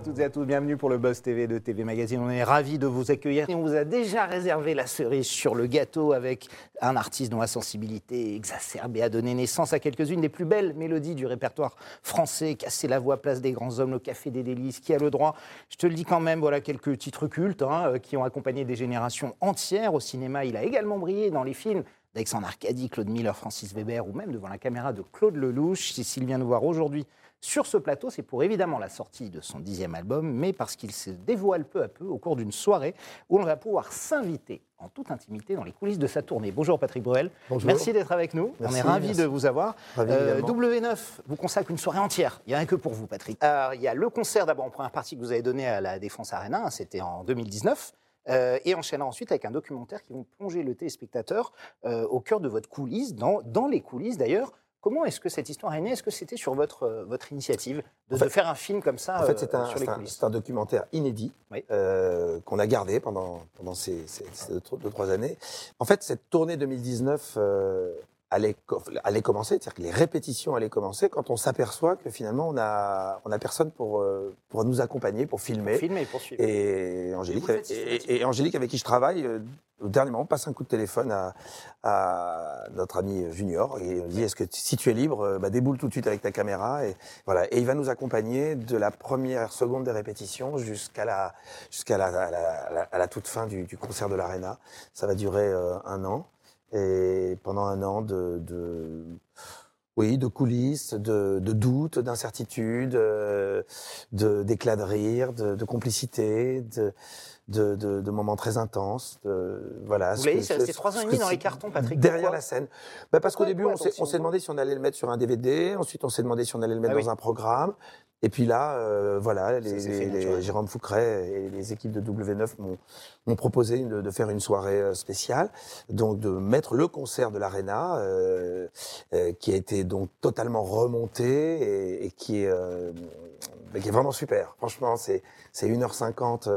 À toutes et à tous, bienvenue pour le Buzz TV de TV Magazine. On est ravis de vous accueillir on vous a déjà réservé la cerise sur le gâteau avec un artiste dont la sensibilité exacerbée a donné naissance à quelques-unes des plus belles mélodies du répertoire français. Casser la voix, place des grands hommes, le café des délices, qui a le droit Je te le dis quand même, voilà quelques titres cultes hein, euh, qui ont accompagné des générations entières au cinéma. Il a également brillé dans les films d'Alexandre Arcadie, Claude Miller, Francis Weber ou même devant la caméra de Claude Lelouch. Si s'il vient nous voir aujourd'hui sur ce plateau, c'est pour évidemment la sortie de son dixième album, mais parce qu'il se dévoile peu à peu au cours d'une soirée où on va pouvoir s'inviter en toute intimité dans les coulisses de sa tournée. Bonjour Patrick Bruel, Bonjour. merci d'être avec nous, on est ravis merci. de vous avoir. Ravi Euh, également. W9 vous consacre une soirée entière, il n'y a rien que pour vous Patrick. Alors, il y a le concert d'abord en première partie que vous avez donné à la Défense Arena, c'était en 2019. euh, et enchaînant ensuite avec un documentaire qui vont plonger le téléspectateur euh, au cœur de votre coulisse, dans, dans les coulisses d'ailleurs. Comment est-ce que cette histoire est née? Est-ce que c'était sur votre, euh, votre initiative de, En fait- de faire un film comme ça En fait, euh, c'est un, c'est un- documentaire inédit Oui. euh, qu'on a gardé pendant, pendant ces, ces- ces deux, deux, trois années. En fait, cette tournée 2019 euh, allait, co- allait commencer, c'est-à-dire que les répétitions allaient commencer quand on s'aperçoit que finalement, on a, on a personne pour, euh, pour nous accompagner, pour filmer. Filmer et poursuivre. Et Angélique, Et Angélique, avec qui je travaille, euh, au dernier moment, passe un coup de téléphone à, à notre ami Junior et il dit Est-ce que si tu es libre, euh, bah, déboule tout de suite avec ta caméra et voilà. Et il va nous accompagner de la première seconde des répétitions jusqu'à la jusqu'à la, à la, à la- la toute fin du, du concert de l'Arena. Ça va durer euh, un an et pendant un an de, de oui, de coulisses, de, doutes, d'incertitudes, euh, d'éclats de rire, de, de complicité, de, de, de- de moments très intenses. De, voilà. Vous l'avez dit, c'est trois ans et demi dans les cartons, Patrick. Derrière Pourquoi la scène. Bah parce qu'au début, on s'est, demandé si on allait le mettre sur un DVD. Ensuite, on s'est demandé si on allait le mettre Ah dans un programme. Et puis là, euh, voilà, les. Jérôme Foucret et les équipes de W9 m'ont, proposé de, de faire une soirée euh, spéciale, donc de mettre le concert de l'Arena, euh, euh, qui a été donc totalement remonté et, et qui, est, euh, qui est vraiment super. Franchement, c'est, c'est 1h50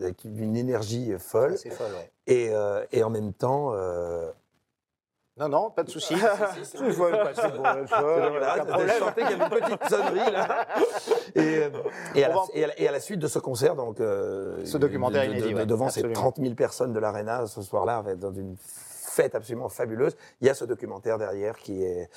euh, avec une énergie folle. C'est folle, ouais. Et, euh, et en même temps, euh, Non, non, pas de souci. Je vois pas, c'est bon, je sentais qu'il y avait une petite sonnerie là. Et, euh, et, à la, et, à la, et à la suite de ce concert, donc euh, Ce documentaire de- de- inédit, de- ouais, devant ces absolument. 30 000 personnes de l'Arena ce soir-là, dans une fête absolument fabuleuse, il y a ce documentaire derrière qui est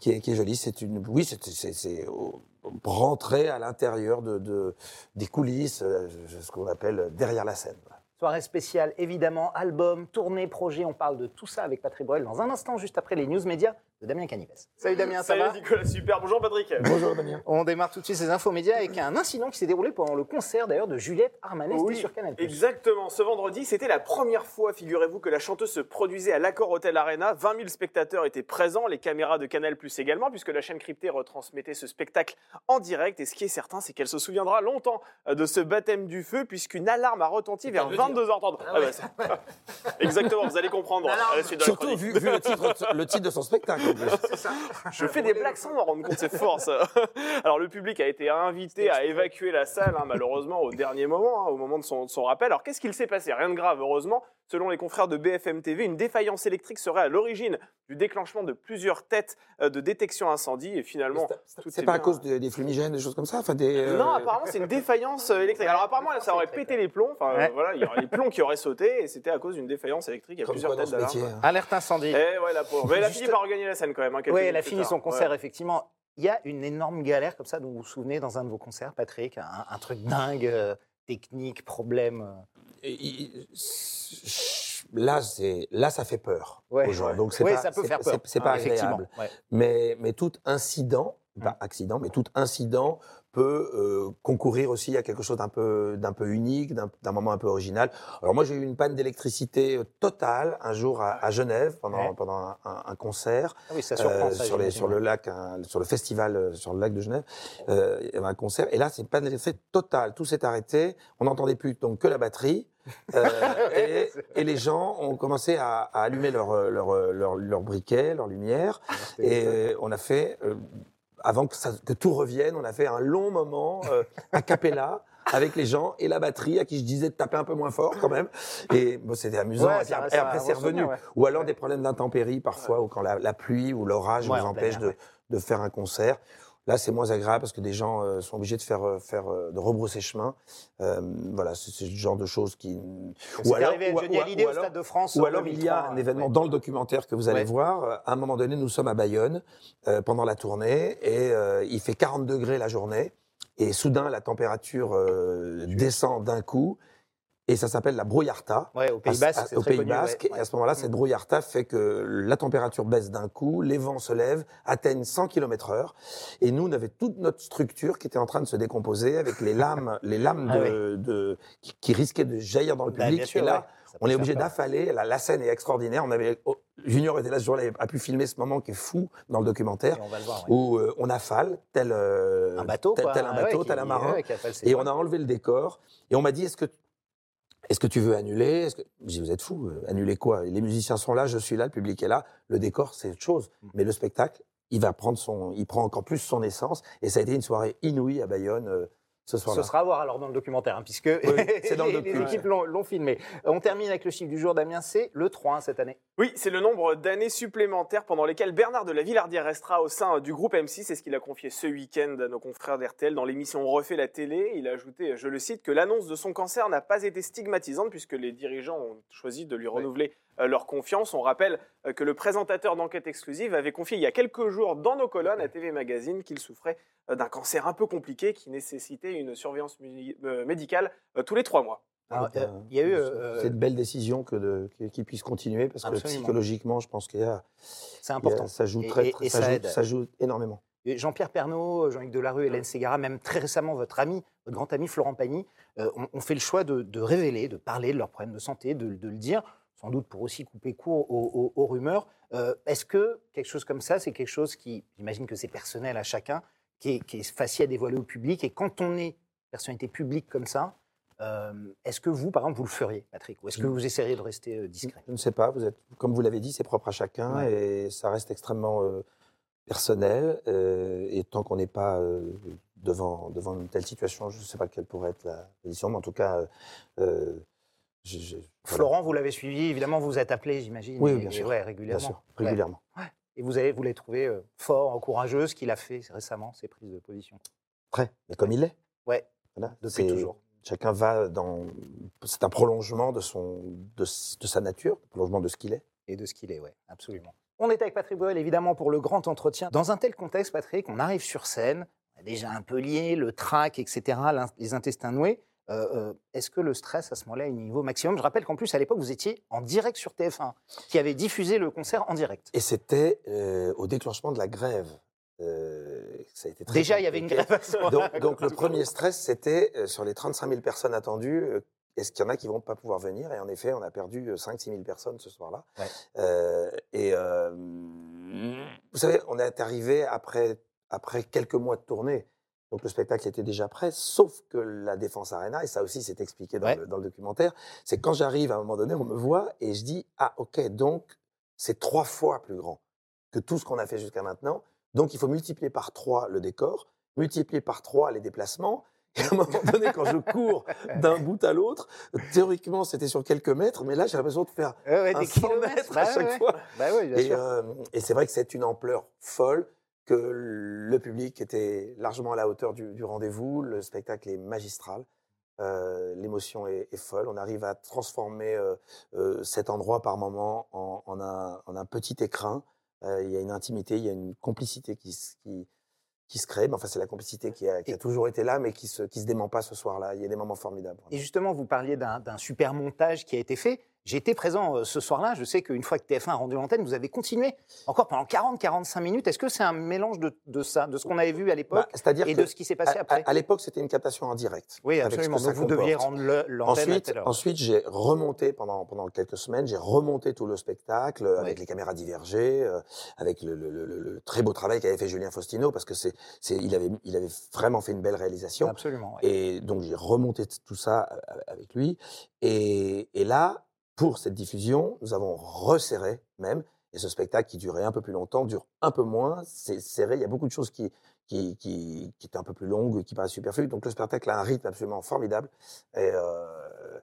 qui est, qui est joli. C'est une, oui, c'est c'est- c'est au- rentrer à l'intérieur de, de des coulisses, euh, ce qu'on appelle derrière la scène. Soirée spéciale, évidemment, album, tournée, projet. On parle de tout ça avec Patrick Bruel dans un instant, juste après les news médias de Damien Canivez. Salut Damien, ça Salut va Nicolas, super. Bonjour Patrick. Bonjour Damien. On démarre tout de suite ces infos médias avec un incident qui s'est déroulé pendant le concert d'ailleurs de Juliette Armanet, Oui, sur Canal+. Exactement. Ce vendredi, c'était la première fois, figurez-vous, que la chanteuse se produisait à l'Accor Hotel Arena. 20 000 spectateurs étaient présents, les caméras de Canal Plus également, puisque la chaîne cryptée retransmettait ce spectacle en direct. Et ce qui est certain, c'est qu'elle se souviendra longtemps euh, de ce baptême du feu, puisqu'une alarme a retenti vers 22h30. Ah ouais, ça- Exactement, vous allez comprendre à la suite de la Surtout vu, vu le, titre, le titre de son spectacle. Je fais des blagues sans m'en rendre compte, c'est fort ça. Alors le public a été invité à évacuer la salle, hein, malheureusement, au dernier moment, hein, au moment de son, de son rappel. Alors qu'est-ce qu'il s'est passé? Rien de grave, heureusement. Selon les confrères de BFM TV, une défaillance électrique serait à l'origine du déclenchement de plusieurs têtes euh, de détection incendie. Et finalement, C'est est pas à cause de- des fumigènes, des choses comme ça enfin, des, euh, Non, apparemment, c'est une défaillance euh, électrique. Alors, apparemment, ça aurait pété les plombs. Enfin, Ouais. voilà, il y aurait les plombs qui auraient sauté et c'était à cause d'une défaillance électrique. Il y a comme plusieurs têtes d'alarme. hein. Alerte incendie. Eh ouais, la pauvre. Mais elle a fini par regagner la scène quand même. hein, Oui, elle a fini son concert, Ouais. effectivement. Il y a une énorme galère comme ça dont vous vous souvenez dans un de vos concerts, Patrick, un, un truc dingue, euh, technique, problème. euh. Et Là, là, ça fait peur Ouais. aux gens. Ouais. Donc c'est Ouais, pas, ça peut faire peur. c'est- hein, pas agréable. Mais mais tout incident, pas accident, mais tout incident peut euh, concourir aussi à quelque chose d'un peu d'un peu unique, d'un moment un peu original. Alors moi, j'ai eu une panne d'électricité euh, totale un jour à, à Genève pendant Ouais. pendant un, concert. Ah oui, ça surprend Euh, ça. sur, les, j'imagine. sur le lac, un- sur le festival euh, sur le lac de Genève, euh, il y avait un concert. Et là, c'est pas d'effet total. Tout s'est arrêté. On n'entendait plus donc que la batterie. Euh, et, et les gens ont commencé à, à allumer leurs leur, leur, leur briquets, leurs lumières. Et on a fait, euh, avant que, ça- que tout revienne, on a fait un long moment euh, a cappella avec les gens et la batterie à qui je disais de taper un peu moins fort quand même. Et bon, c'était amusant. Ouais, et, ça- après, c'est revenu. ouais. Ou alors des problèmes d'intempéries parfois, ou quand la, la pluie ou l'orage nous empêche de faire un concert. Là, c'est moins agréable parce que des gens euh, sont obligés de faire, euh, faire euh, de rebrousser chemin. Euh, voilà, c'est ce genre de choses qui. Arrivé ou- Johnny ou- Hallyday ou au alors- Stade de France. ou alors il y a 2003, un événement ouais. dans le documentaire que vous allez Ouais. voir. À un moment donné, nous sommes à Bayonne euh, pendant la tournée et il fait 40 degrés la journée et soudain la température descend d'un coup et ça s'appelle la brouillarta. Ouais, au Pays Basque, à- au Pays connu, Basque. ouais. Et à ce moment-là, cette brouillarta fait que la température baisse d'un coup, les vents se lèvent, atteignent 100 km heure. Et nous, on avait toute notre structure qui était en train de se décomposer avec les lames, les lames Ah de, de- qui, qui risquaient de jaillir dans le Bah, public. sûr, et là, on est obligé d'affaler. La, la scène est extraordinaire. On avait, oh, Junior était là ce jour-là, il a pu filmer ce moment qui est fou dans le documentaire, on va le voir. ouais. où euh, on affale, tel, euh, Un bateau, tel, un bateau, tel un marin. ouais, appelle ses Et on a enlevé le décor. Et on m'a dit, est-ce que, est-ce que tu veux annuler? Que... Je dis, vous êtes fou, euh, annuler quoi? Les musiciens sont là, je suis là, le public est là. Le décor, c'est autre chose. Mm. Mais le spectacle, il va prendre son, il prend encore plus son essence. Et ça a été une soirée inouïe à Bayonne euh, ce soir-là. Ce sera à voir alors dans le documentaire, hein, puisque c'est dans le les, équipes l'ont l'ont filmé. On termine avec le chiffre du jour, Damien, c'est le 3 hein, cette année. Oui, c'est le nombre d'années supplémentaires pendant lesquelles Bernard de la Villardière restera au sein du groupe M6. C'est ce qu'il a confié ce week-end à nos confrères d'RTL dans l'émission On refait la télé. Il a ajouté, je le cite, que l'annonce de son cancer n'a pas été stigmatisante puisque les dirigeants ont choisi de lui renouveler leur confiance. On rappelle euh, que le présentateur d'enquête exclusive avait confié il y a quelques jours dans nos colonnes à TV Magazine qu'il souffrait euh, d'un cancer un peu compliqué qui nécessitait une surveillance euh, médicale euh, tous les trois mois. Alors, Donc, euh, euh, il y a eu, c'est- euh, c'est une belle décision que qu'il puisse continuer parce que psychologiquement, je pense qu'il y a, C'est a- important. ça joue très, et- très- et ça, ça joue, aide. ça joue énormément. Jean-Pierre Pernaud, Jean-Luc Delarue, Hélène Ségara, même très récemment votre ami, votre grand ami Florent Pagny, euh, ont, fait le choix de, de révéler, de parler de leurs problèmes de santé, de, de le dire, sans doute pour aussi couper court aux, aux- aux rumeurs. Euh, Est-ce que quelque chose comme ça, c'est quelque chose qui, j'imagine que c'est personnel à chacun, qui est, qui est facile à dévoiler au public Et quand on est personnalité publique comme ça, euh, est-ce que vous, par exemple, vous le feriez, Patrick Ou est-ce que vous essaieriez de rester euh, discret? Je ne sais pas, vous êtes, comme vous l'avez dit, c'est propre à chacun Ouais. et ça reste extrêmement euh, personnel. et tant qu'on n'est pas devant, devant une telle situation, je ne sais pas quelle pourrait être la position, mais en tout cas, je- je- voilà. Florent, vous l'avez suivi, évidemment, vous vous êtes appelé, j'imagine. Oui, bien et sûr. ouais, bien régulièrement. sûr, Ouais. régulièrement. Et vous avez, vous l'avez trouvé euh, fort, courageux, ce qu'il a fait récemment, ses prises de position? Très, mais comme il est. Ouais, Voilà, depuis toujours. Chacun va dans. C'est un prolongement de, son, de, de sa nature, un prolongement de ce qu'il est. Et de ce qu'il est, ouais, absolument. On est avec Patrick Boel, évidemment, pour le grand entretien. Dans un tel contexte, Patrick, on arrive sur scène, on a déjà un peu lié, le trac, etc., les intestins noués. Euh, euh, Est-ce que le stress, à ce moment-là, est au niveau maximum? Je rappelle qu'en plus, à l'époque, vous étiez en direct sur TF1, qui avait diffusé le concert en direct. Et c'était euh, au déclenchement de la grève. Euh, ça a été très Déjà, il y avait une grève à ce moment-là. Donc, donc le premier stress, c'était euh, sur les 35 000 personnes attendues, euh, est-ce qu'il y en a qui vont pas pouvoir venir? Et en effet, on a perdu 5-6 000 personnes ce soir-là. Ouais. Et vous savez, on est arrivé après, après quelques mois de tournée. Donc le spectacle était déjà prêt, sauf que la Défense Arena, et ça aussi c'est expliqué dans, Ouais. le, dans le documentaire, c'est quand j'arrive à un moment donné, on me voit et je dis Ah, ok, donc c'est trois fois plus grand que tout ce qu'on a fait jusqu'à maintenant. Donc il faut multiplier par trois le décor, multiplier par trois les déplacements. Et à un moment donné, quand je cours d'un bout à l'autre, théoriquement c'était sur quelques mètres, mais là j'ai l'impression de faire ouais, un des 100 kilomètres mètres bah à chaque ouais. fois. Bah bien Et, euh, et c'est vrai que c'est une ampleur folle, que le public était largement à la hauteur du, du rendez-vous, le spectacle est magistral, euh, l'émotion est, est folle, on arrive à transformer euh, euh, cet endroit par moment en, en un, en un petit écrin, il y a une intimité, il y a une complicité qui, se- qui, qui se crée, mais enfin c'est la complicité qui a, qui a toujours été là, mais qui se, qui se dément pas ce soir-là, il y a des moments formidables. Et justement, vous parliez d'un super montage qui a été fait. J'étais présent euh, ce soir-là. Je sais qu'une fois que TF1 a rendu l'antenne, vous avez continué encore pendant 40-45 minutes. Est-ce que c'est un mélange de, de ça, de ce qu'on avait vu à l'époque Bah, et que de ce qui s'est passé à- après à, à l'époque c'était une captation en direct. Oui, absolument. Donc vous deviez rendre l'antenne Ensuite, ensuite j'ai remonté pendant, pendant quelques semaines, j'ai remonté tout le spectacle euh, avec les caméras divergées, euh, avec le, le- le- le- très beau travail qu'avait fait Julien Faustino, parce que c'est, il, avait, il avait vraiment fait une belle réalisation. Absolument. Et donc j'ai remonté tout ça euh, avec lui. Et, et là, pour cette diffusion, nous avons resserré même. Et ce spectacle qui durait un peu plus longtemps dure un peu moins. C'est serré. Il y a beaucoup de choses qui, qui, qui, qui était un peu plus longue, qui paraît superflue. Donc le spectacle a un rythme absolument formidable et, euh,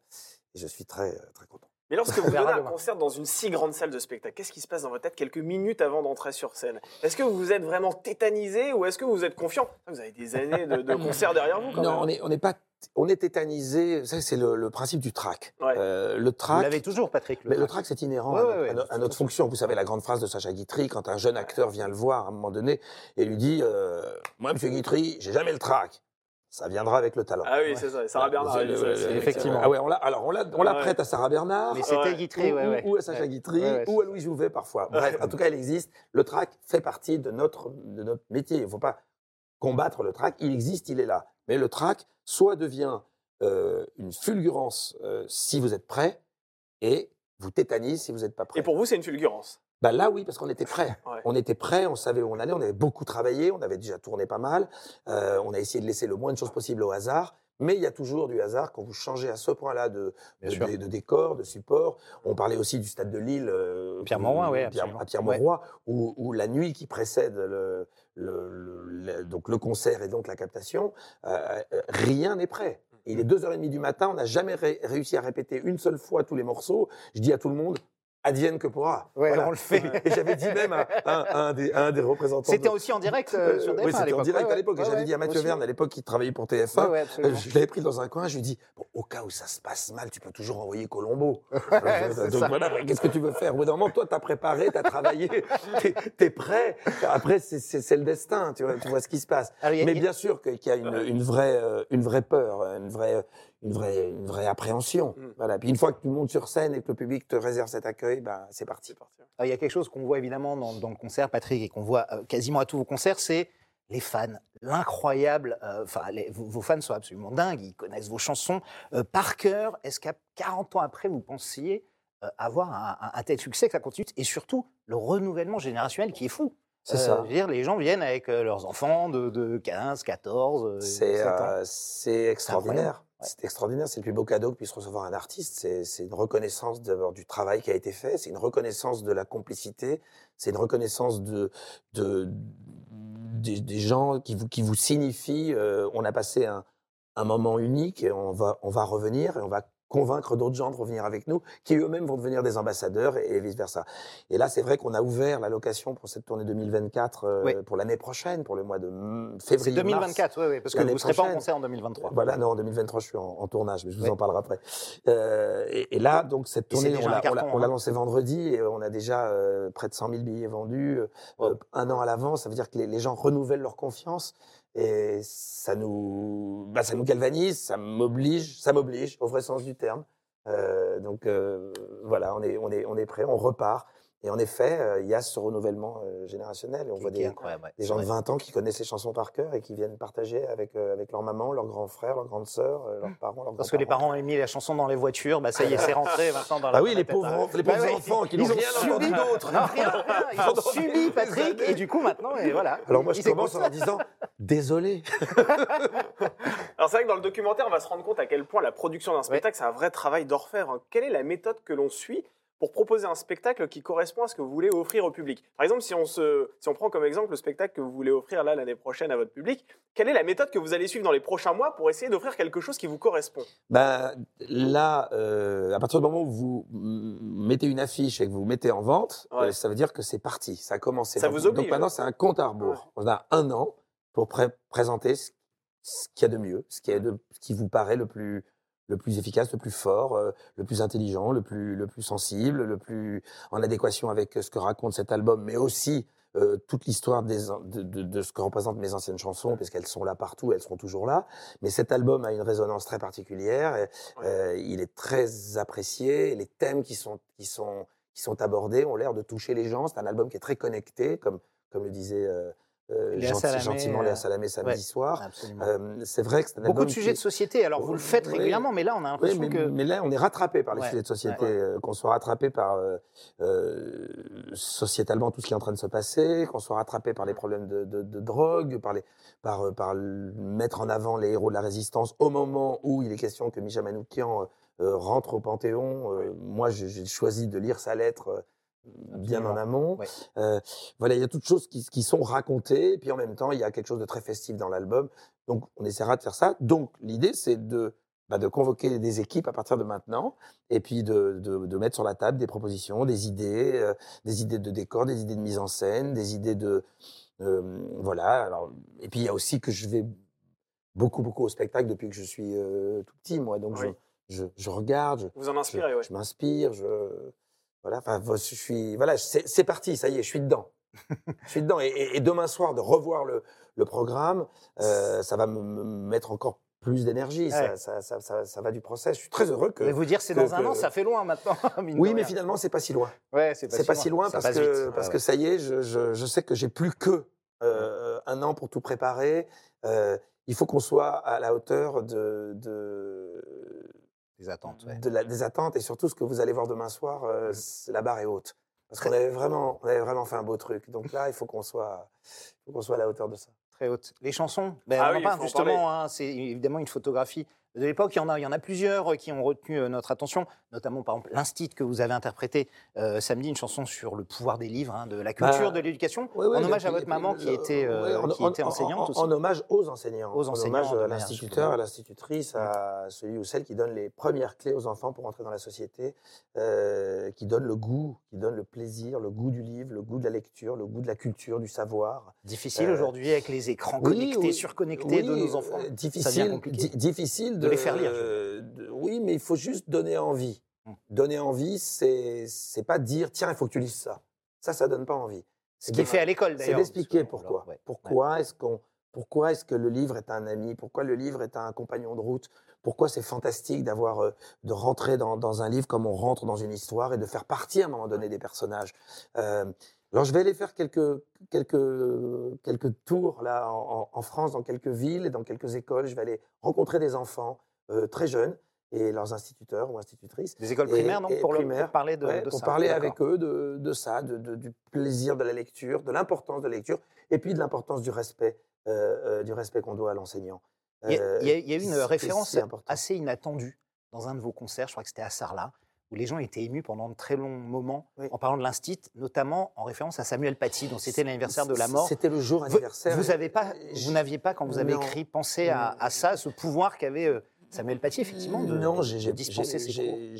et je suis très, très content. Mais lorsque vous donnez un concert dans une si grande salle de spectacle, qu'est-ce qui se passe dans votre tête quelques minutes avant d'entrer sur scène? Est-ce que vous êtes vraiment tétanisé ou est-ce que vous êtes confiant? Vous avez des années de, de concerts derrière vous quand Non, même. on est, on est pas, on est tétanisé. Ça, c'est le, le principe du track. Ouais. Euh, le Vous track. l'avez toujours, Patrick. Mais le track, c'est inhérent Ouais, à, ouais, notre- à no- à fonction. Vous savez, la grande phrase de Sacha Guitry, quand un jeune acteur vient le voir à un moment donné et lui dit euh, Moi, monsieur Guitry, j'ai jamais le track. Ça viendra avec le talent. Ah oui, c'est ça. Sarah Bernard. Effectivement. Ah ouais, on l'a, alors, on l'a, on la Ouais. prête à Sarah Bernard. Mais c'était Ouais. Guitry, ou, ouais, ouais. ou à Sacha Ouais. Guitry, Ouais, ouais, ou à Louis Jouvet parfois. Bref, en tout cas, il existe. Le track fait partie de notre, de notre métier. Il ne faut pas combattre le track. Il existe, il est là. Mais le track, soit devient euh, une fulgurance euh, si vous êtes prêt, et vous tétanise si vous n'êtes pas prêt. Et pour vous, c'est une fulgurance. Bah là, oui, parce qu'on était prêt. Ouais. On était prêt, on savait où on allait, on avait beaucoup travaillé, on avait déjà tourné pas mal. Euh, on a essayé de laisser le moins de choses possible au hasard. Mais il y a toujours du hasard quand vous changez à ce point-là de, Bien de, sûr. de- de décor, de support. On parlait aussi du stade de Lille. euh, Pierre Pierre- absolument. à Pierre Ouais. Mauroy, où, où la nuit qui précède le, le- le- le- donc le concert et donc la captation, euh, rien n'est prêt. Il est 2h30 du matin, on n'a jamais ré- réussi à répéter une seule fois tous les morceaux. Je dis à tout le monde, advienne que pourra. Ouais, Voilà. on le fait. Et j'avais dit même à, un- à un, des, à un des représentants. C'était de- aussi en direct euh, sur Euh, TF1 oui, c'était en direct Ouais, à l'époque. Et j'avais dit à Mathieu aussi. Verne, à l'époque, qui travaillait pour TF1, Ouais, ouais, euh, je l'avais pris dans un coin, je lui ai dit bon, au cas où ça se passe mal, tu peux toujours envoyer Colombo. Donc ça. voilà, qu'est-ce que tu veux faire? Au bout d'un moment, toi, t'as préparé, t'as travaillé, t'es es prêt. Après, c'est- le destin, tu vois, tu vois ce qui se passe. Alors, a- Mais bien sûr qu'il y a une, une vraie, une vraie peur, une vraie, une vraie, une vraie appréhension. Mm. Voilà. Puis une fois que tu montes sur scène et que le public te réserve cet accueil, ben c'est parti. Alors, il y a quelque chose qu'on voit évidemment dans, dans le concert, Patrick, et qu'on voit euh, quasiment à tous vos concerts, c'est les fans, l'incroyable. euh, Enfin, vos, fans sont absolument dingues, ils connaissent vos chansons euh, par cœur. Est-ce qu'à 40 ans après, vous pensiez avoir un, un- un tel succès que ça continue? Et surtout, le renouvellement générationnel qui est fou. C'est ça. je veux dire, les gens viennent avec leurs enfants de, de 15, 14, euh, C'est 17 ans. c'est extraordinaire. C'est extraordinaire. C'est le plus beau cadeau que puisse recevoir un artiste. C'est une reconnaissance d'abord du travail qui a été fait. C'est une reconnaissance de la complicité. C'est une reconnaissance de, de des, des gens qui vous qui vous signifient. euh, on a passé un, un moment unique et on va on va revenir et on va convaincre d'autres gens de revenir avec nous, qui eux-mêmes vont devenir des ambassadeurs et, vice versa. Et là, c'est vrai qu'on a ouvert la location pour cette tournée 2024 euh, Oui. pour l'année prochaine, pour le mois de février. mars. 2024, oui, oui, parce que vous ne serez pas en concert en 2023. Voilà, non, en 2023, je suis en, en tournage, mais je vous en parlerai après. Euh, et, et là, donc, cette tournée, on l'a- hein. lancée vendredi et on a déjà euh, près de 100 000 billets vendus, euh, Wow. un an à l'avance. Ça veut dire que les, les gens renouvellent leur confiance et ça nous, bah, ça nous galvanise, ça m'oblige, ça m'oblige, au vrai sens du terme. Euh, donc euh, voilà, on est, on, est, on est prêt, on repart. Et en effet, euh, il y a ce renouvellement euh, générationnel. Et on voit des, incroyable. ouais. des gens de Ouais. 20 ans qui connaissent les chansons par cœur et qui viennent partager avec, euh, avec leur maman, leurs grands frères, leurs grandes sœurs, euh, leurs parents, leurs Parce que les parents ont mis la chanson dans les voitures, bah ça y est, c'est rentré maintenant dans la Ah oui, la les tête, pauvres, hein. les pauvres Bah ouais, enfants qui n'ont ont rien subi- d'autre. Ils ont subi Patrick et du coup maintenant, et voilà. Alors moi, je commence en leur disant désolé. Alors c'est vrai que dans le documentaire, on va se rendre compte à quel point la production d'un spectacle, c'est un vrai travail d'orfèvre. hein. Quelle est la méthode que l'on suit pour proposer un spectacle qui correspond à ce que vous voulez offrir au public Par exemple, si on, se, si on prend comme exemple le spectacle que vous voulez offrir là l'année prochaine à votre public, quelle est la méthode que vous allez suivre dans les prochains mois pour essayer d'offrir quelque chose qui vous correspond? Ben, là, euh, à partir du moment où vous mettez une affiche et que vous mettez en vente, Ouais. euh, ça veut dire que c'est parti, ça a commencé. Ça Donc- vous oblige, Donc maintenant, hein. c'est un compte à rebours. On a un an pour pré- présenter ce, ce qu'il y a de mieux, ce qui, est de, ce qui vous paraît le plus, le plus efficace, le plus fort, euh, le plus intelligent, le plus, le plus sensible, le plus en adéquation avec ce que raconte cet album, mais aussi euh, toute l'histoire de, de, de ce que représentent mes anciennes chansons, parce qu'elles sont là partout, elles seront toujours là. Mais cet album a une résonance très particulière. et, euh, il est très apprécié. et Les thèmes qui sont, qui sont, qui sont abordés ont l'air de toucher les gens. C'est un album qui est très connecté, comme, comme le disait euh, euh, Léa gentil- Salamé, gentiment euh, Léa Salamé samedi ouais. soir. Euh, c'est vrai que c'est un Beaucoup album de sujets qui- de société. Alors vous le faites régulièrement, mais là on a l'impression mais, que mais là, on est rattrapé par les Ouais, sujets de société, ouais. euh, qu'on soit rattrapé par euh, euh, sociétalement tout ce qui est en train de se passer, qu'on soit rattrapé par les problèmes de, de- de drogue, par, les, par, euh, par mettre en avant les héros de la résistance au moment où il est question que Misha Manoukian euh, rentre au Panthéon. Euh, Moi, j'ai choisi de lire sa lettre. Bien en amont. Ouais. Euh, voilà, il y a toutes choses qui, qui sont racontées, et puis en même temps, il y a quelque chose de très festif dans l'album. Donc, on essaiera de faire ça. Donc, l'idée, c'est de, bah, de convoquer des équipes à partir de maintenant, et puis de, de, de mettre sur la table des propositions, des idées, euh, des idées de décor, des idées de mise en scène, des idées de, euh, voilà. Alors, et puis il y a aussi que je vais beaucoup, beaucoup au spectacle depuis que je suis tout petit, moi. Donc, Oui. je, je, je regarde, je, Vous en je, inspirez, ouais. je m'inspire, je voilà, enfin, je suis voilà, c'est parti, ça y est, je suis dedans, je suis dedans. Et, et- et demain soir, de revoir le, le programme, euh, ça va me, me mettre encore plus d'énergie. Ça, Ouais. ça, ça, ça- ça va du process. Je suis très heureux que. Je vais vous dire, c'est dans un que- an, ça fait loin maintenant. Oui, mais finalement, c'est pas si loin. Ouais, c'est pas, si loin parce que vite. parce Ouais, que ça y est, je, je, je sais que j'ai plus que euh, un an pour tout préparer. Euh, il faut qu'on soit à la hauteur de, de, Des attentes. ouais. de la- des attentes et surtout ce que vous allez voir demain soir, euh, Mhm. c'est- la barre est haute. Parce qu'on avait vraiment, on avait vraiment fait un beau truc. Donc là, il faut qu'on soit, faut qu'on soit à la hauteur de ça. Très haute. Les chansons, ben, Ah on oui, en il parle faut en justement. hein, c'est évidemment une photographie de l'époque. Il y en a, il y en a plusieurs euh, qui ont retenu euh, notre attention, notamment par exemple l'instit que vous avez interprété euh, samedi, une chanson sur le pouvoir des livres, hein, de la culture, Bah, de l'éducation, Ouais, ouais, en hommage à votre maman qui était, euh, ouais, en- qui en- était en- enseignante en, aussi. en hommage aux enseignants. Aux En enseignants, hommage à l'instituteur, à l'institutrice, à celui ou celle qui donne les premières clés aux enfants pour entrer dans la société, euh, qui donne le goût, qui donne le plaisir, le goût du livre, le goût de la lecture, le goût de la culture, du savoir. Difficile aujourd'hui avec les écrans Oui, connectés, oui, surconnectés de nos enfants. difficile, difficile De les faire lire, euh, de- oui, mais il faut juste donner envie. Hum. Donner envie, c'est c'est pas dire tiens, il faut que tu lises ça. Ça, ça donne pas envie. Ce C'est qui est fait à l'école C'est d'ailleurs. d'expliquer parce que, pourquoi. ouais. Pourquoi est-ce qu'on pourquoi est-ce que le livre est un ami? Pourquoi le livre est un compagnon de route? Pourquoi c'est fantastique d'avoir euh, de rentrer dans, dans un livre comme on rentre dans une histoire et de faire partie à un moment donné des personnages? Euh, alors je vais aller faire quelques quelques quelques tours là en, France dans quelques villes et dans quelques écoles. Je vais aller rencontrer des enfants euh, très jeunes et leurs instituteurs ou institutrices. Des écoles primaires, donc, et pour, le- primaires, pour parler de, Ouais, de pour ça. parler avec eux de, de ça, de, de- du plaisir de la lecture, de l'importance de la lecture, et puis de l'importance du respect, euh, euh, du respect qu'on doit à l'enseignant. Il y, a, eu une référence assez inattendue dans un de vos concerts, je crois que c'était à Sarlat, où les gens étaient émus pendant de très longs moments Oui. en parlant de l'instit, notamment en référence à Samuel Paty, dont c'était l'anniversaire de la mort. C'était le jour anniversaire. Vous avez pas, vous n'aviez pas quand vous avez Non. écrit pensé à, à ça, ce pouvoir qu'avait euh, Samuel Paty effectivement de, non, de j'ai j'ai- dispenser cours.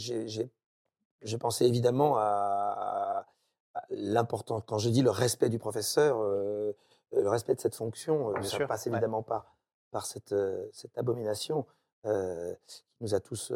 j'ai- pensé évidemment à, à l'importance. Quand je dis le respect du professeur, euh, le respect de cette fonction, euh, ça passe évidemment par cette, euh, cette abomination euh, qui nous a tous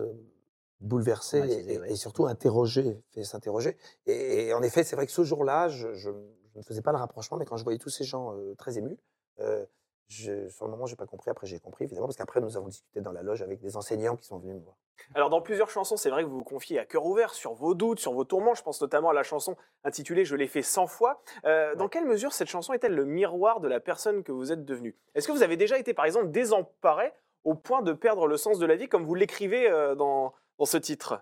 Traumatisés, et, ouais. et surtout interrogés, fait s'interroger. Et, et en effet, c'est vrai que ce jour-là, je, je- je ne faisais pas le rapprochement, mais quand je voyais tous ces gens euh, très émus, euh, je- sur le moment, j'ai pas compris. Après, j'ai compris, évidemment, parce qu'après, nous avons discuté dans la loge avec des enseignants qui sont venus me voir. Alors dans plusieurs chansons, c'est vrai que vous vous confiez à cœur ouvert sur vos doutes, sur vos tourments. Je pense notamment à la chanson intitulée Je l'ai fait 100 fois. Euh, Dans quelle mesure cette chanson est-elle le miroir de la personne que vous êtes devenue? Est-ce que vous avez déjà été par exemple désemparé au point de perdre le sens de la vie comme vous l'écrivez dans, dans ce titre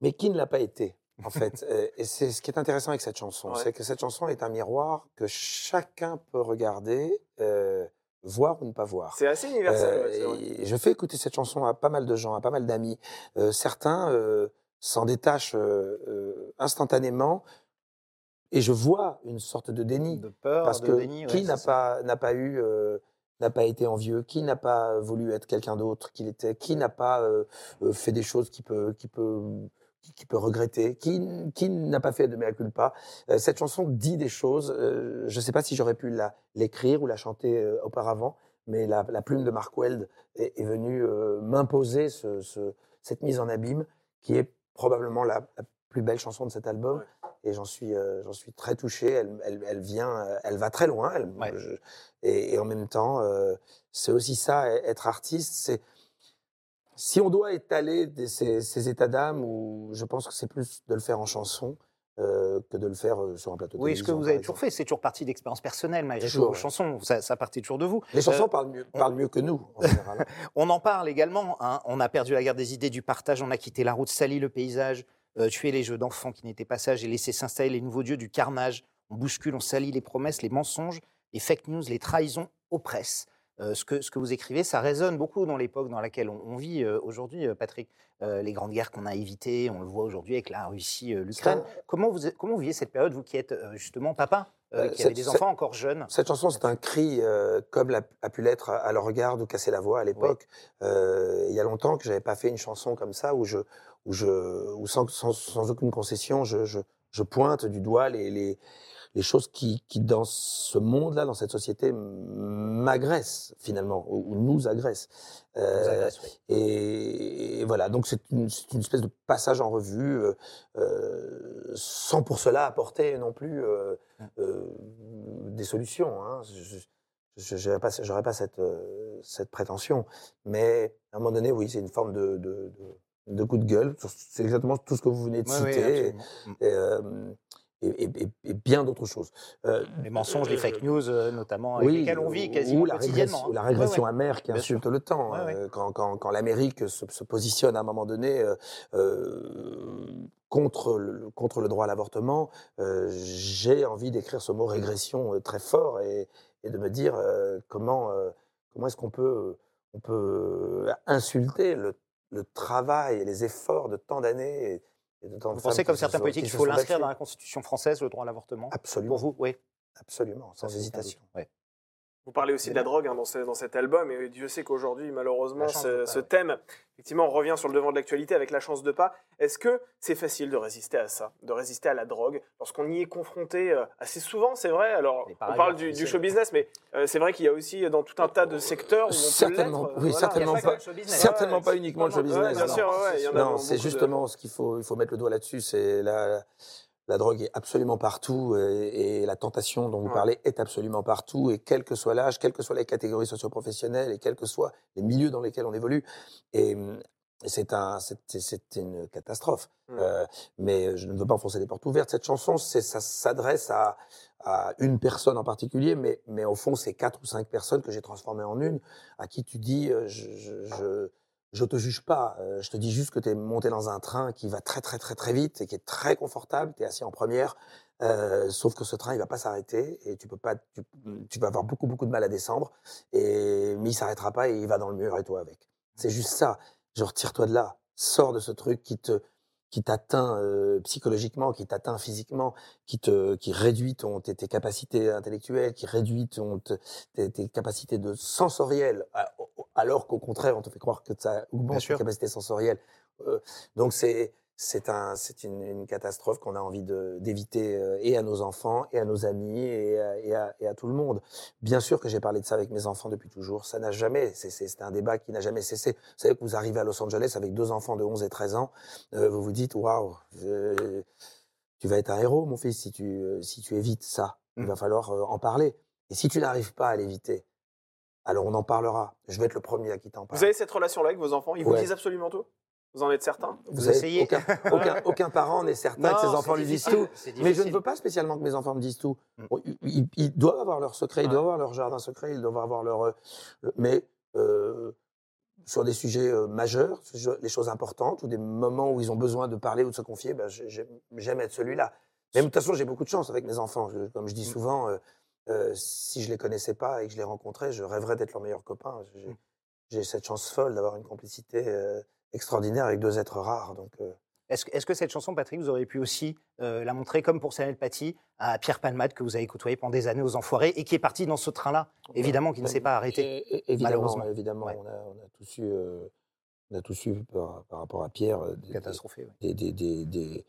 Mais qui ne l'a pas été, en fait Euh, Et c'est ce qui est intéressant avec cette chanson, Ouais. c'est que cette chanson est un miroir que chacun peut regarder, euh, voir ou ne pas voir. C'est assez universel. Euh, et je fais écouter cette chanson à pas mal de gens, à pas mal d'amis. Euh, certains euh, s'en détachent instantanément et je vois une sorte de déni. de peur, Parce de que déni. ouais, qui n'a pas, n'a pas eu, n'a pas été envieux, qui n'a pas voulu être quelqu'un d'autre qu'il était, qui n'a pas euh, euh, fait des choses peut, qui peut, qui peut regretter, qui, qui n'a pas fait de mea culpa. Euh, cette chanson dit des choses. euh, je ne sais pas si j'aurais pu l'écrire ou la chanter euh, auparavant, mais la, plume de Mark Weld est, venue euh, m'imposer ce, ce- cette mise en abîme qui est probablement la, plus belle chanson de cet album. Et j'en suis, euh, j'en suis très touché. Elle, elle, elle vient, euh, elle va très loin. Elle, Ouais. je- et, et en même temps, euh, c'est aussi ça, e- être artiste. C'est si on doit étaler des- ces, ces états d'âme, ou je pense que c'est plus de le faire en chanson euh, que de le faire sur un plateau de Oui, ce que vous avez toujours fait, c'est toujours partie d'expérience personnelle, malgré tout. Vos ouais. chansons, ça, ça partait toujours de vous. Les chansons Euh, parlent, mieux, on- parlent mieux que nous, en général. On en parle également. hein. On a perdu la guerre des idées, du partage, on a quitté la route, sali le paysage, euh, tué les jeux d'enfants qui n'étaient pas sages et laissé s'installer les nouveaux dieux du carnage. On bouscule, on salit les promesses, les mensonges, les fake news, les trahisons oppressent. euh, ce, que, ce que vous écrivez, ça résonne beaucoup dans l'époque dans laquelle on, on vit euh, aujourd'hui, euh, Patrick. Euh, les grandes guerres qu'on a évitées, on le voit aujourd'hui avec la Russie, l'Ukraine. Comment vous, comment vous vivez cette période, vous qui êtes justement papa, euh, qui des enfants encore jeunes Cette chanson, c'est un cri, euh, comme l'a- a pu l'être à, à le regard ou casser la voix à l'époque. Euh, il y a longtemps que j'avais pas fait une chanson comme ça où je, où je, où sans, sans, sans aucune concession, je, je, je pointe du doigt les, les, les choses qui, qui dans ce monde-là, dans cette société, m'agressent finalement ou, ou nous agressent. Euh, agressent, oui. et, et voilà, donc c'est une, espèce de passage en revue, euh, euh, sans pour cela apporter non plus euh, des solutions. Hein. Je n'aurais pas, cette, cette prétention. Mais à un moment donné, oui, c'est une forme de, de, de- de coup de gueule. C'est exactement tout ce que vous venez de Ouais, citer. et, euh, et, et- et- et bien d'autres choses. Euh, Les mensonges, les fake news, euh, notamment, avec lesquels on vit quasiment ou la quotidiennement. régression, hein. la régression Ouais, ouais. amère qui Bien insulte le temps. Ouais. Euh, Quand, quand, quand l'Amérique se, se positionne à un moment donné contre, le, contre le droit à l'avortement, j'ai envie d'écrire ce mot régression très fort et, et de me dire comment, comment est-ce qu'on peut, on peut insulter le, le travail et les efforts de tant d'années. Vous pensez, comme certains politiques, qui qu'il faut l'inscrire dans la Constitution française, le droit à l'avortement? Absolument. Pour vous, oui. Absolument, sans hésitation. Vous parlez aussi de la drogue hein, dans, ce- dans cet album, et Dieu sait qu'aujourd'hui, malheureusement, ce, pas, ce ouais. thème, effectivement, revient sur le devant de l'actualité avec la chance de pas. Est-ce que c'est facile de résister à ça, de résister à la drogue, lorsqu'on y est confronté euh, assez souvent, c'est vrai? Alors, on parle du, show business, mais euh, c'est vrai qu'il y a aussi dans tout un tas de secteurs où on Certainement, peut oui, voilà. certainement pas pas. que le show business. Certainement Ouais, pas uniquement le show Ouais, business. bien non. sûr, ouais, il y en a Non, c'est de- justement ce qu'il faut, il faut mettre le doigt là-dessus. C'est la, la drogue est absolument partout et, et la tentation dont vous Ouais. parlez est absolument partout et quel que soit l'âge, quelles que soient les catégories socioprofessionnelles et quels que soient les milieux dans lesquels on évolue. Et, hum, et c'est un, c'est, une catastrophe. Mm. Euh, mais je ne veux pas enfoncer des portes ouvertes. Cette chanson, c'est, ça s'adresse à, à une personne en particulier, mais, mais au fond, c'est quatre ou cinq personnes que j'ai transformées en une, à qui tu dis, euh, je, je, je, te juge pas. euh, Je te dis juste que tu es monté dans un train qui va très très très très vite et qui est très confortable. Tu es assis en première. euh, sauf que ce train, il va pas s'arrêter et tu peux pas, tu, tu vas avoir beaucoup beaucoup de mal à descendre. Et mais il s'arrêtera pas et il va dans le mur et toi avec. C'est juste ça. Genre tire-toi de là, sors de ce truc qui te qui t'atteint euh, psychologiquement, qui t'atteint physiquement, qui te qui réduit ton tes, tes capacités intellectuelles, qui réduit ton te- tes, tes capacités de sensorielles, alors qu'au contraire on te fait croire que ça augmente tes capacités sensorielles. Euh, donc c'est c'est un c'est une, une catastrophe qu'on a envie d'éviter euh, et à nos enfants et à nos amis et à, et à, et à tout le monde. Bien sûr que j'ai parlé de ça avec mes enfants depuis toujours. Ça n'a jamais, c'est- c'est un débat qui n'a jamais cessé. Vous savez que vous arrivez à Los Angeles avec deux enfants de 11 et 13 ans, euh, vous vous dites, waouh, euh, tu vas être un héros, mon fils, si tu, euh, si tu évites ça. Il va falloir euh, en parler. Et si tu n'arrives pas à l'éviter, alors on en parlera. Je vais être le premier à qui t'en parle. Vous avez cette relation-là avec vos enfants? Ils vous disent absolument tout? Vous en êtes certain? Vous essayez. Aucun, aucun, aucun parent n'est certain que ses enfants lui disent tout. Mais je ne veux pas spécialement que mes enfants me disent tout. Mm. Ils, ils- ils doivent avoir leur secret, ils Ouais. doivent avoir leur jardin secret, ils doivent avoir leur. euh, mais euh, sur des sujets euh, majeurs, les choses importantes ou des moments où ils ont besoin de parler ou de se confier, ben, j'ai- j'aime être celui-là. Mais de toute façon, j'ai beaucoup de chance avec mes enfants. Je- comme je dis Mm. souvent, euh, euh, si je les connaissais pas et que je les rencontrais, je rêverais d'être leur meilleur copain. J'ai Mm. j'ai cette chance folle d'avoir une complicité euh, extraordinaire avec deux êtres rares. Donc, euh, Est-ce que, est-ce que cette chanson, Patrick, vous auriez pu aussi euh, la montrer, comme pour Samuel Paty, à Pierre Palmade, que vous avez côtoyé pendant des années aux Enfoirés, et qui est parti dans ce train-là, évidemment, qui ne s'est pas arrêté. Évidemment, malheureusement. évidemment, Ouais. on, a, on a tous eu, euh, on a tous eu par, par rapport à Pierre des, Catastrophé, des, des, des, des,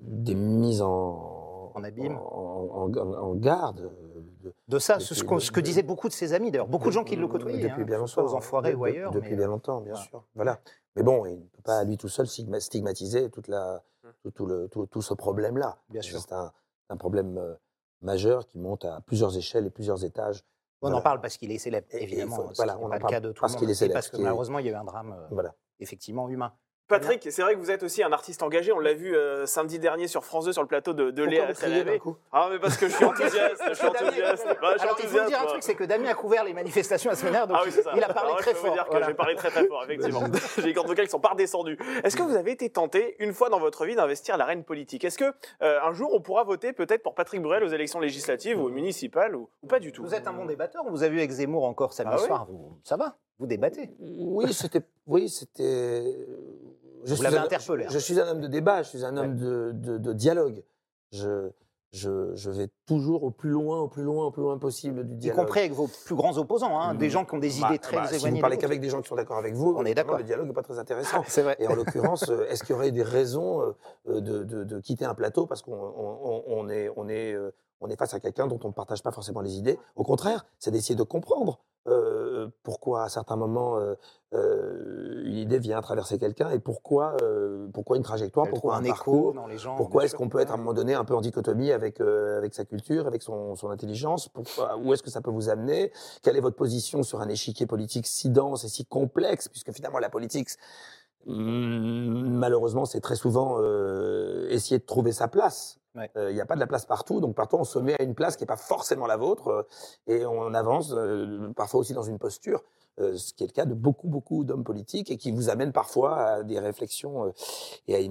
des mises en, En abîme. en, en- en- en garde. De- De ça, Depuis ce, que le- disaient beaucoup de ses amis, d'ailleurs. Beaucoup de gens qui le côtoyaient, Depuis hein, bien longtemps. aux Enfoirés De- ou de- ailleurs. Depuis mais, bien euh, longtemps, bien voilà. sûr. Voilà. Mais bon, il ne peut pas à lui tout seul stigma- stigmatiser toute la, tout, tout le, tout, tout ce problème-là. Bien sûr. C'est un, un problème euh, majeur qui monte à plusieurs échelles et plusieurs étages. On en parle parce qu'il est célèbre, Et- et il évidemment. faut- voilà, on en pas le parle cas de tout parce le qu'il monde. est célèbre, Et parce ce que malheureusement, il y a eu un drame euh, Voilà. effectivement humain. Patrick, c'est vrai que vous êtes aussi un artiste engagé. On l'a vu euh, samedi dernier sur France 2 sur le plateau de, de Léa Salamé. Ah, mais parce que je suis enthousiaste. je suis enthousiaste. Bah, je suis Alors, il faut dire un enthousiaste, truc, c'est que Damien a couvert les manifestations la semaine dernière, donc Ah oui, c'est ça. il a parlé Alors, très je fort. dire que Voilà. j'ai parlé très très fort, effectivement. j'ai des cordes vocales qui sont pas redescendues. Est-ce que vous avez été tenté, une fois dans votre vie, d'investir l'arène politique? Est-ce que euh, un jour on pourra voter peut-être pour Patrick Bruel aux élections législatives ou municipales ou, ou pas du tout? Vous êtes un bon débatteur, on vous a vu avec Zemmour encore samedi Ah soir, vous- ça va, vous débattez. Oui, c'était. Oui, c'était. Je Vous l'avez un- interpellé, Je, je suis un homme de débat, je suis un homme de, de- de dialogue. Je, je, je vais toujours au plus loin, au plus loin, au plus loin possible du Y dialogue. compris avec vos plus grands opposants, hein, des Mm. gens qui ont des Bah, idées très bah, Si éloignées. vous parlez qu'avec des gens qui sont d'accord avec vous, On est d'accord. Le dialogue n'est pas très intéressant. C'est vrai. Et en l'occurrence, euh, est-ce qu'il y aurait des raisons euh, de, de- de quitter un plateau parce qu'on on- on est, on est, euh, on est face à quelqu'un dont on ne partage pas forcément les idées Au contraire, c'est d'essayer de comprendre euh, pourquoi à certains moments euh, euh, une idée vient traverser quelqu'un et pourquoi, pourquoi une trajectoire, Elle pourquoi un, parcours. écho dans les gens. Pourquoi est-ce qu'on peut être à un moment donné un peu en dichotomie avec, avec sa culture, avec son, son intelligence? Pourquoi, Où est-ce que ça peut vous amener? Quelle est votre position sur un échiquier politique si dense et si complexe? Puisque finalement la politique, malheureusement, c'est très souvent euh, essayer de trouver sa place. Euh, Il n'y a pas de la place partout, donc parfois on se met à une place qui n'est pas forcément la vôtre euh, et on avance euh, parfois aussi dans une posture, ce qui est le cas de beaucoup, beaucoup d'hommes politiques et qui vous amène parfois à des réflexions et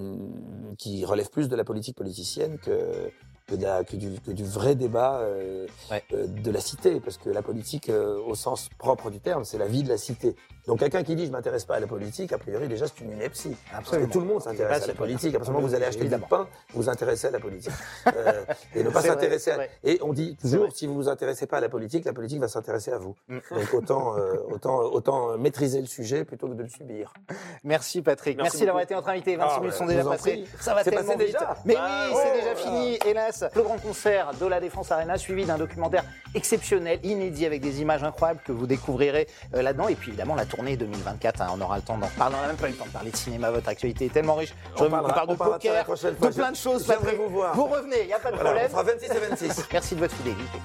qui relèvent plus de la politique politicienne que, que, de la- que du, que du vrai débat euh, Ouais. euh, de la cité, parce que la politique, euh, au sens propre du terme, c'est la vie de la cité. Donc quelqu'un qui dit je m'intéresse pas à la politique, a priori déjà c'est une ineptie. Parce que Absolument. tout le monde s'intéresse à la politique. À partir du moment où vous allez acheter du pain, vous vous intéressez à la politique. Et ne pas s'intéresser à... Et on dit toujours, si vous vous intéressez pas à la politique, la politique va s'intéresser à vous. Mm. Donc autant, autant, autant maîtriser le sujet plutôt que de le subir. Merci Patrick. Merci Merci, d'avoir été notre invité. 26 Ah, minutes sont déjà passées. Ça va tellement passé vite. déjà Mais Bah, oui, oh c'est déjà là fini. Hélas, le grand concert de la Défense Arena suivi d'un documentaire exceptionnel, inédit avec des images incroyables que vous découvrirez euh, là-dedans. Et puis évidemment la tournée 2024. hein, on aura le temps d'en reparler. On n'a même pas eu le temps de parler de cinéma. Votre actualité est tellement riche. Je On vous parlera- parle de on de poker, de plein de choses. Vous voir. Vous revenez, il n'y a pas de Voilà, problème. on fera 26 et 26. Merci de votre fidélité.